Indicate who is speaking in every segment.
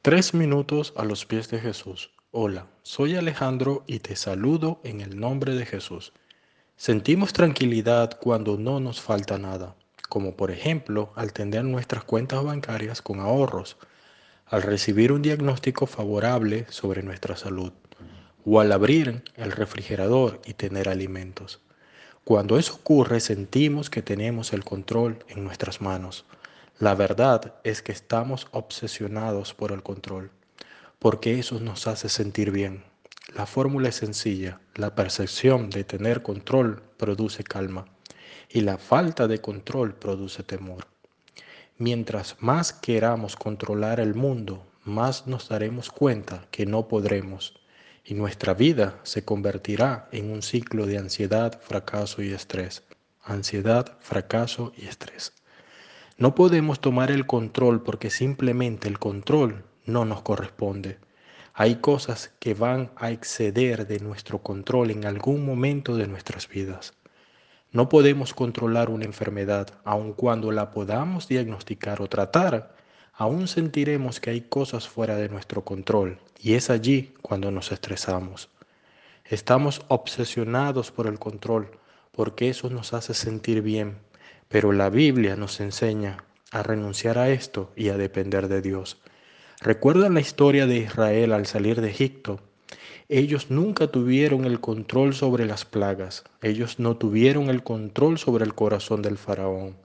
Speaker 1: Tres minutos a los pies de Jesús. Hola, soy Alejandro y te saludo en el nombre de Jesús. Sentimos tranquilidad cuando no nos falta nada, como por ejemplo al tener nuestras cuentas bancarias con ahorros, al recibir un diagnóstico favorable sobre nuestra salud, o al abrir el refrigerador y tener alimentos. Cuando eso ocurre sentimos que tenemos el control en nuestras manos la verdad es que estamos obsesionados por el control, porque eso nos hace sentir bien. La fórmula es sencilla, la percepción de tener control produce calma y la falta de control produce temor. Mientras más queramos controlar el mundo, más nos daremos cuenta que no podremos y nuestra vida se convertirá en un ciclo de ansiedad, fracaso y estrés. Ansiedad, fracaso y estrés. No podemos tomar el control porque simplemente el control no nos corresponde. Hay cosas que van a exceder de nuestro control en algún momento de nuestras vidas. No podemos controlar una enfermedad, aun cuando la podamos diagnosticar o tratar. Aún sentiremos que hay cosas fuera de nuestro control y es allí cuando nos estresamos. Estamos obsesionados por el control porque eso nos hace sentir bien, pero la Biblia nos enseña a renunciar a esto y a depender de Dios. ¿Recuerdan la historia de Israel al salir de Egipto? Ellos nunca tuvieron el control sobre las plagas, ellos no tuvieron el control sobre el corazón del faraón.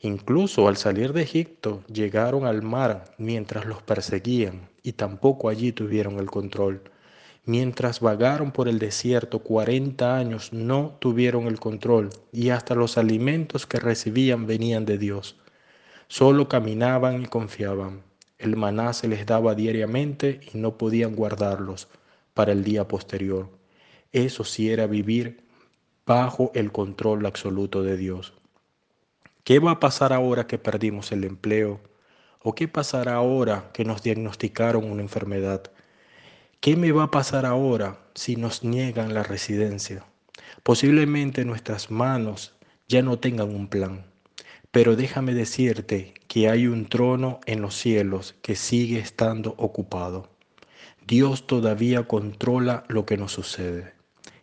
Speaker 1: Incluso al salir de Egipto llegaron al mar mientras los perseguían y tampoco allí tuvieron el control. Mientras vagaron por el desierto 40 años no tuvieron el control y hasta los alimentos que recibían venían de Dios. Solo caminaban y confiaban. El maná se les daba diariamente y no podían guardarlos para el día posterior. Eso sí era vivir bajo el control absoluto de Dios. ¿Qué va a pasar ahora que perdimos el empleo? ¿O qué pasará ahora que nos diagnosticaron una enfermedad? ¿Qué me va a pasar ahora si nos niegan la residencia? Posiblemente nuestras manos ya no tengan un plan, pero déjame decirte que hay un trono en los cielos que sigue estando ocupado. Dios todavía controla lo que nos sucede.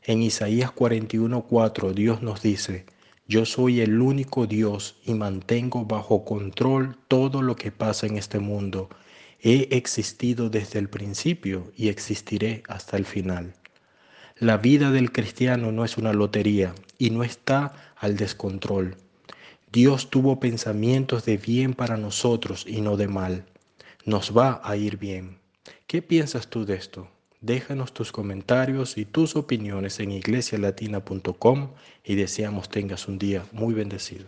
Speaker 1: En Isaías 41:4 Dios nos dice, yo soy el único Dios y mantengo bajo control todo lo que pasa en este mundo He existido desde el principio y existiré hasta el final. La vida del cristiano no es una lotería y no está al descontrol. Dios tuvo pensamientos de bien para nosotros y no de mal. Nos va a ir bien. ¿Qué piensas tú de esto? Déjanos tus comentarios y tus opiniones en iglesialatina.com y deseamos tengas un día muy bendecido.